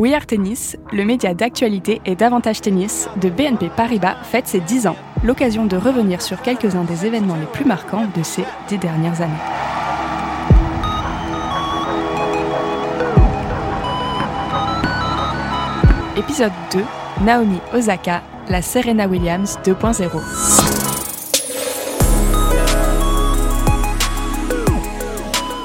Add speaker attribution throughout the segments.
Speaker 1: We Are Tennis, le média d'actualité et d'avantage tennis de BNP Paribas fête ses 10 ans, l'occasion de revenir sur quelques-uns des événements les plus marquants de ces 10 dernières années. Épisode 2, Naomi Osaka, la Serena Williams 2.0.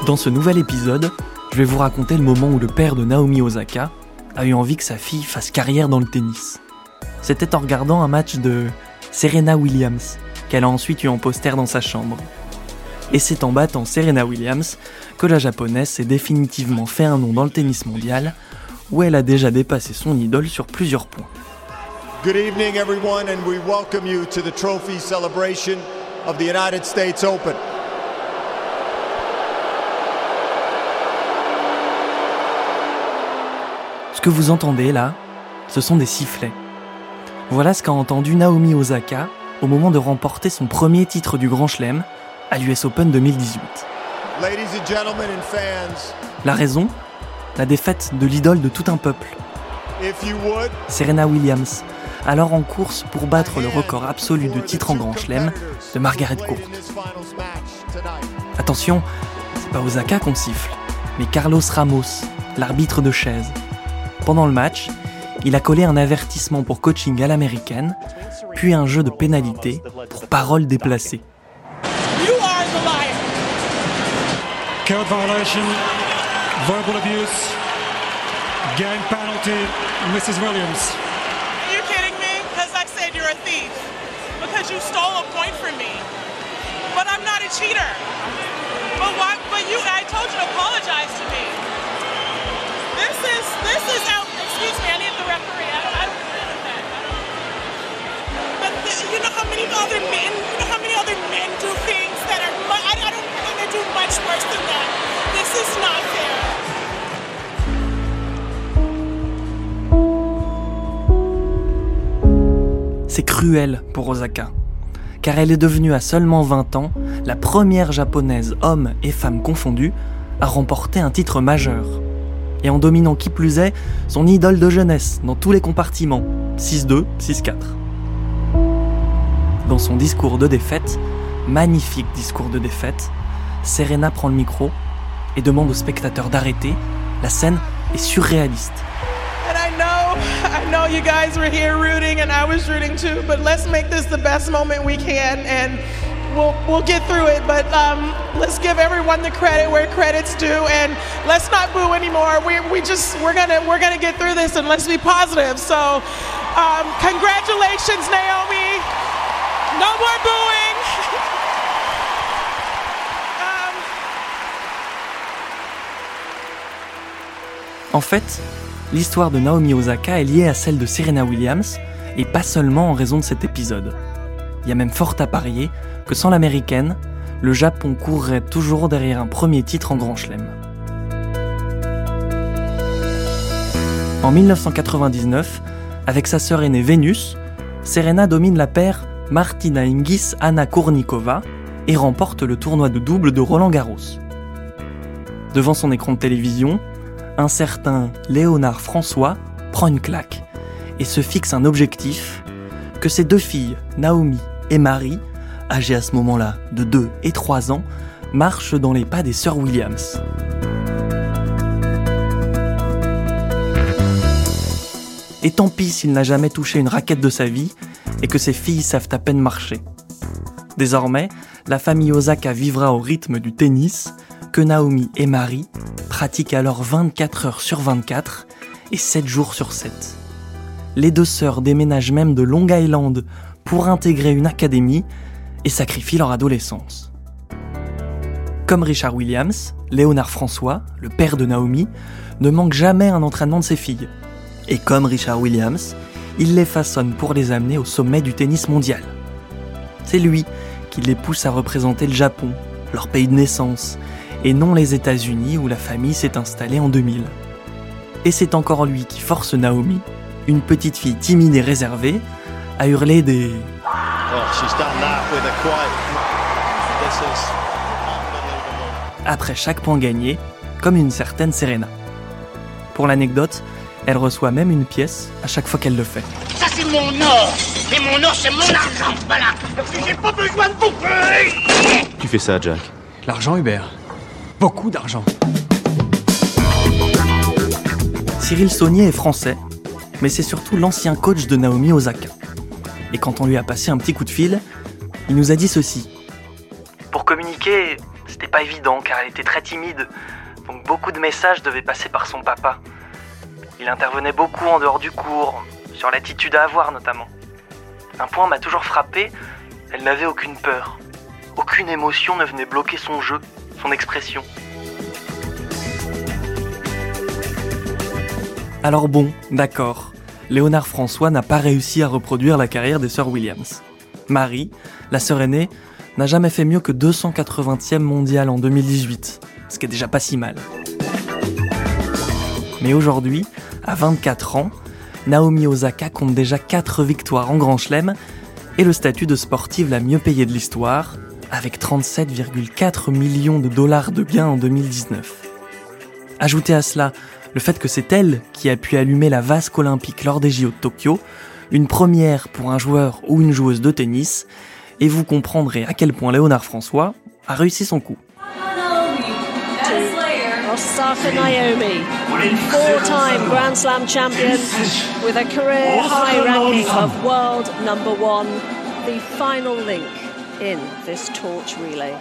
Speaker 2: Dans ce nouvel épisode, je vais vous raconter le moment où le père de Naomi Osaka a eu envie que sa fille fasse carrière dans le tennis. C'était en regardant un match de Serena Williams, qu'elle a ensuite eu en poster dans sa chambre. Et c'est en battant Serena Williams que la japonaise s'est définitivement fait un nom dans le tennis mondial, où elle a déjà dépassé son idole sur plusieurs points.
Speaker 3: Good evening, everyone, and we welcome you to the trophy celebration of the United States Open.
Speaker 2: Que vous entendez là, ce sont des sifflets. Voilà ce qu'a entendu Naomi Osaka au moment de remporter son premier titre du Grand Chelem à l'US Open 2018.
Speaker 3: Ladies and gentlemen and fans,
Speaker 2: La raison La défaite de l'idole de tout un peuple, Serena Williams, alors en course pour battre le record absolu de titres en Grand Chelem de Margaret Court. Attention, c'est pas Osaka qu'on siffle, mais Carlos Ramos, l'arbitre de chaise. Pendant le match, il a collé un avertissement pour coaching à l'américaine, puis un jeu de pénalité pour paroles déplacées.
Speaker 4: You are the liar.
Speaker 5: Code violation, verbal abuse, gang penalty, Mrs. Williams.
Speaker 4: Are you kidding me? Because I said you're a thief. Because you stole a point from me. But I'm not a cheater. But why? But you, I told you to apologize to me. This is, this is. Excuse me, I need the referee. I I don't agree with that. But th- you know how many other men, you know how many other men do things that are, I, I don't think they do much worse than that. This is not fair.
Speaker 2: C'est cruel pour Osaka, car elle est devenue à seulement 20 ans la première japonaise, homme et femme confondus, à remporter un titre majeur. Et en dominant qui plus est son idole de jeunesse dans tous les compartiments, 6-2, 6-4. Dans son discours de défaite, magnifique discours de défaite, Serena prend le micro et demande aux spectateurs d'arrêter. La scène est surréaliste.
Speaker 4: And I know, I know you guys were here rooting, and I was rooting too. But let's make this the best moment we can, and we'll we'll get through it. But um, let's give everyone the credit where credit's due, and let's not boo anymore. We we just we're gonna we're gonna get through this, and let's be positive. So, um, congratulations, Naomi. No more booing. um,
Speaker 2: En fait, l'histoire de Naomi Osaka est liée à celle de Serena Williams, et pas seulement en raison de cet épisode. Il y a même fort à parier que sans l'américaine, le Japon courrait toujours derrière un premier titre en Grand Chelem. En 1999, avec sa sœur aînée Vénus, Serena domine la paire Martina Hingis Anna Kournikova et remporte le tournoi de double de Roland Garros. Devant son écran de télévision, un certain Léonard François prend une claque et se fixe un objectif que ses deux filles, Naomi et Marie, âgées à ce moment-là de 2 et 3 ans, marchent dans les pas des sœurs Williams. Et tant pis s'il n'a jamais touché une raquette de sa vie et que ses filles savent à peine marcher. Désormais, la famille Osaka vivra au rythme du tennis que Naomi et Marie pratiquent alors 24 heures sur 24 et 7 jours sur 7. Les deux sœurs déménagent même de Long Island pour intégrer une académie et sacrifient leur adolescence. Comme Richard Williams, Léonard François, le père de Naomi, ne manque jamais un entraînement de ses filles. Et comme Richard Williams, il les façonne pour les amener au sommet du tennis mondial. C'est lui qui les pousse à représenter le Japon, leur pays de naissance, et non les États-Unis où la famille s'est installée en 2000. Et c'est encore lui qui force Naomi, une petite fille timide et réservée, à hurler des
Speaker 3: Oh, she's done that with a quiet. This is unbelievable.
Speaker 2: après chaque point gagné, comme une certaine Serena. Pour l'anecdote, Elle reçoit même une pièce à chaque fois qu'elle le fait.
Speaker 6: Ça c'est mon or Mais mon or c'est mon argent Voilà J'ai pas besoin de bouffer
Speaker 7: Tu fais ça, Jack
Speaker 8: L'argent, Hubert. Beaucoup d'argent.
Speaker 2: Cyril Saunier est français, mais c'est surtout l'ancien coach de Naomi Osaka. Et quand on lui a passé un petit coup de fil, il nous a dit ceci. Pour communiquer, c'était pas évident car elle était très timide, donc beaucoup de messages devaient passer par son papa. Il intervenait beaucoup en dehors du cours, sur l'attitude à avoir notamment. Un point m'a toujours frappé, elle n'avait aucune peur. Aucune émotion ne venait bloquer son jeu, son expression. Alors bon, d'accord, Léonard François n'a pas réussi à reproduire la carrière des sœurs Williams. Marie, la sœur aînée, n'a jamais fait mieux que 280e mondial en 2018, ce qui est déjà pas si mal. Mais aujourd'hui, à 24 ans, Naomi Osaka compte déjà 4 victoires en Grand Chelem et le statut de sportive la mieux payée de l'histoire, avec 37,4 millions de dollars de gains en 2019. Ajoutez à cela le fait que c'est elle qui a pu allumer la vasque olympique lors des JO de Tokyo, une première pour un joueur ou une joueuse de tennis, et vous comprendrez à quel point Léonard François a réussi son coup.
Speaker 9: Osaka Naomi, four-time Grand Slam champion with a career high ranking of world number one, the final link in this torch relay.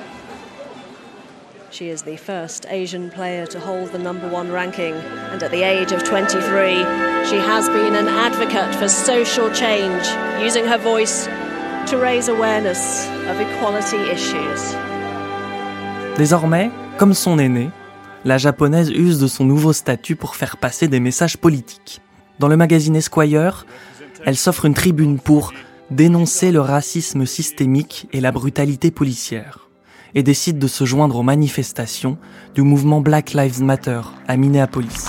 Speaker 9: She is the first Asian player to hold the number one ranking, and at the age of 23, she has been an advocate for social change, using her voice to raise awareness of equality issues.
Speaker 2: Désormais, comme son aîné, la japonaise use de son nouveau statut pour faire passer des messages politiques. Dans le magazine Esquire, elle s'offre une tribune pour dénoncer le racisme systémique et la brutalité policière et décide de se joindre aux manifestations du mouvement Black Lives Matter à Minneapolis.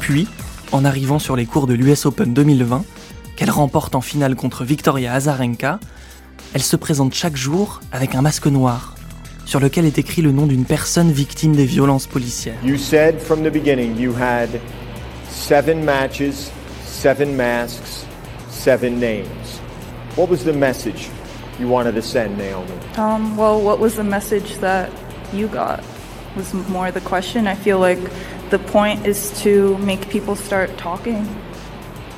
Speaker 2: Puis, en arrivant sur les cours de l'US Open 2020, qu'elle remporte en finale contre Victoria Azarenka, elle se présente chaque jour avec un masque noir, sur lequel est écrit le nom d'une personne victime des violences policières.
Speaker 3: Seven matches, seven masks, seven names. What was the message you wanted to send, Naomi?
Speaker 10: Um, well, what was the message that you got? Was more the question. I feel like the point is to make people start talking.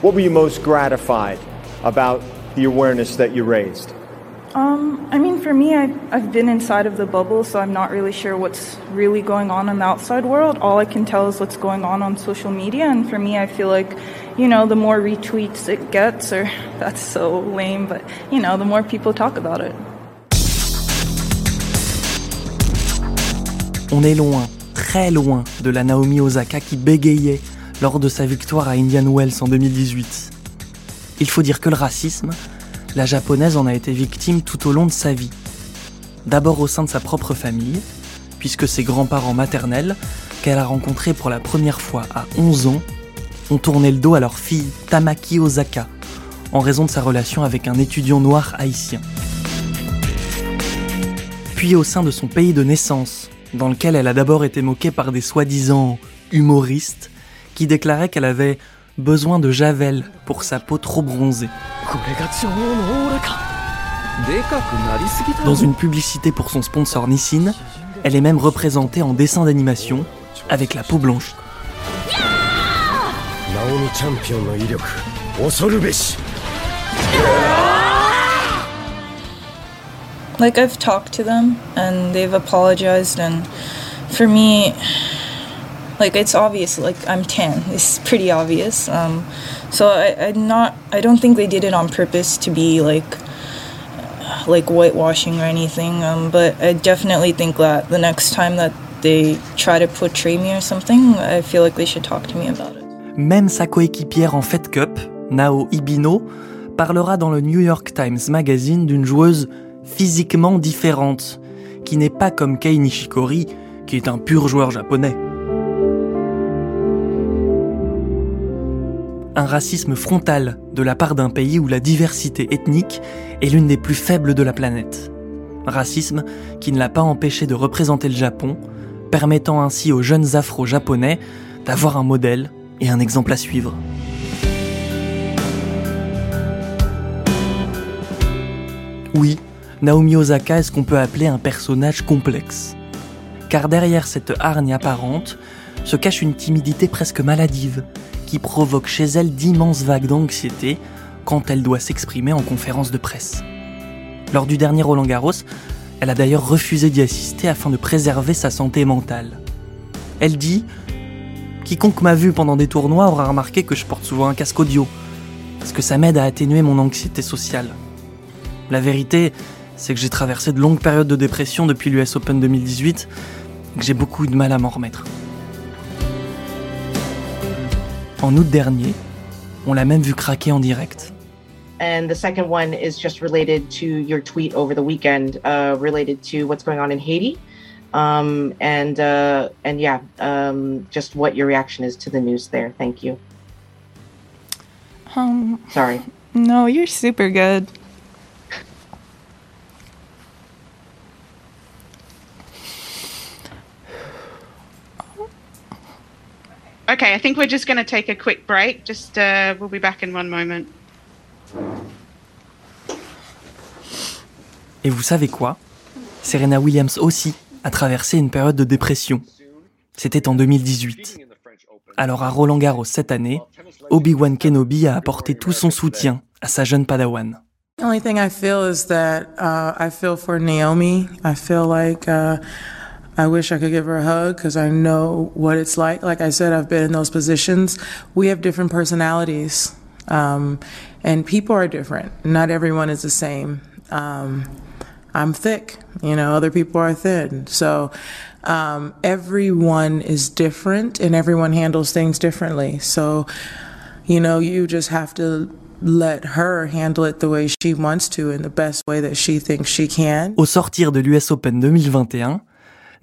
Speaker 3: What were you most gratified about the awareness that you raised?
Speaker 10: Um, I mean, for me, I, I've been inside of the bubble, so I'm not really sure what's really going on in the outside world. All I can tell is what's going on on social media, and for me, I feel like, you know, the more retweets it gets, or that's so lame, but, you know, the more people talk about it.
Speaker 2: On est loin, très loin de la Naomi Osaka qui bégayait lors de sa victoire à Indian Wells en 2018. Il faut dire que le racisme, la japonaise en a été victime tout au long de sa vie. D'abord au sein de sa propre famille, puisque ses grands-parents maternels, qu'elle a rencontrés pour la première fois à 11 ans, ont tourné le dos à leur fille Tamaki Osaka, en raison de sa relation avec un étudiant noir haïtien. Puis au sein de son pays de naissance, dans lequel elle a d'abord été moquée par des soi-disant humoristes qui déclaraient qu'elle avait besoin de javel pour sa peau trop bronzée. Dans une publicité pour son sponsor Nissin, elle est même représentée en dessin d'animation avec la peau blanche.
Speaker 10: Like, I've talked to them, and they've apologized, and for me, like it's obvious like i'm tan. It's pretty obvious. Um, so I, i'm not i don't think they did it on purpose to be like like whitewashing or anything. Um, but i definitely think that the next time that they try to portray me or something i feel like they should talk to me about it.
Speaker 2: Même sa coéquipière en Fed Cup Nao Ibino parlera dans le New York Times Magazine d'une joueuse physiquement différente qui n'est pas comme Kei Nishikori qui est un pur joueur japonais un racisme frontal de la part d'un pays où la diversité ethnique est l'une des plus faibles de la planète. Racisme qui ne l'a pas empêché de représenter le Japon, permettant ainsi aux jeunes afro-japonais d'avoir un modèle et un exemple à suivre. Oui, Naomi Osaka est ce qu'on peut appeler un personnage complexe. Car derrière cette hargne apparente se cache une timidité presque maladive, qui provoque chez elle d'immenses vagues d'anxiété quand elle doit s'exprimer en conférence de presse. Lors du dernier Roland Garros, elle a d'ailleurs refusé d'y assister afin de préserver sa santé mentale. Elle dit Quiconque m'a vu pendant des tournois aura remarqué que je porte souvent un casque audio, parce que ça m'aide à atténuer mon anxiété sociale. La vérité, c'est que j'ai traversé de longues périodes de dépression depuis l'US Open 2018 et que j'ai beaucoup de mal à m'en remettre. En août dernier, on l'a même vu craquer en direct.
Speaker 7: And the second one is just related to your tweet over the weekend, uh, related to what's going on in Haiti. Um, and uh, and yeah, um, just what your reaction is to the news there. Thank you.
Speaker 10: Um,
Speaker 7: Sorry.
Speaker 10: no, you're super good.
Speaker 11: Okay, I think we're just going to take a quick break. Just uh, we'll be back in one moment.
Speaker 2: Et vous savez quoi? Serena Williams aussi a traversé une période de dépression. C'était en 2018. Alors à Roland Garros cette année, Obi-Wan Kenobi a apporté tout son soutien à sa jeune padawan.
Speaker 12: The only thing I feel is that uh, I feel for Naomi. I feel like uh, I wish I could give her a hug because I know what it's like. Like I said, I've been in those positions. We have different personalities, um, and people are different. Not everyone is the same. Um, I'm thick, you know, other people are thin. So um, everyone is different and everyone handles things differently. So, you know, you just have to let her handle it the way she wants to in the best way that she thinks she can.
Speaker 2: Au sortir de l'US Open 2021,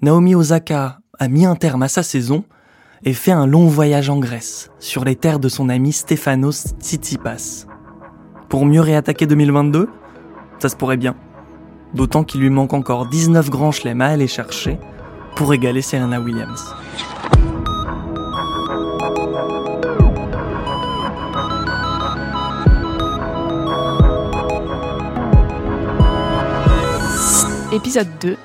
Speaker 2: Naomi Osaka a mis un terme à sa saison et fait un long voyage en Grèce, sur les terres de son ami Stefanos Tsitsipas. Pour mieux réattaquer 2022 Ça se pourrait bien. D'autant qu'il lui manque encore 19 grands chelems à aller chercher pour égaler Serena Williams.
Speaker 1: Épisode 2,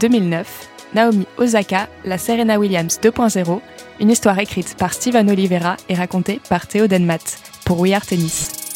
Speaker 1: 2009, Naomi Osaka, la Serena Williams 2.0, une histoire écrite par Steven Oliveira et racontée par Théo Denmat pour We Are Tennis.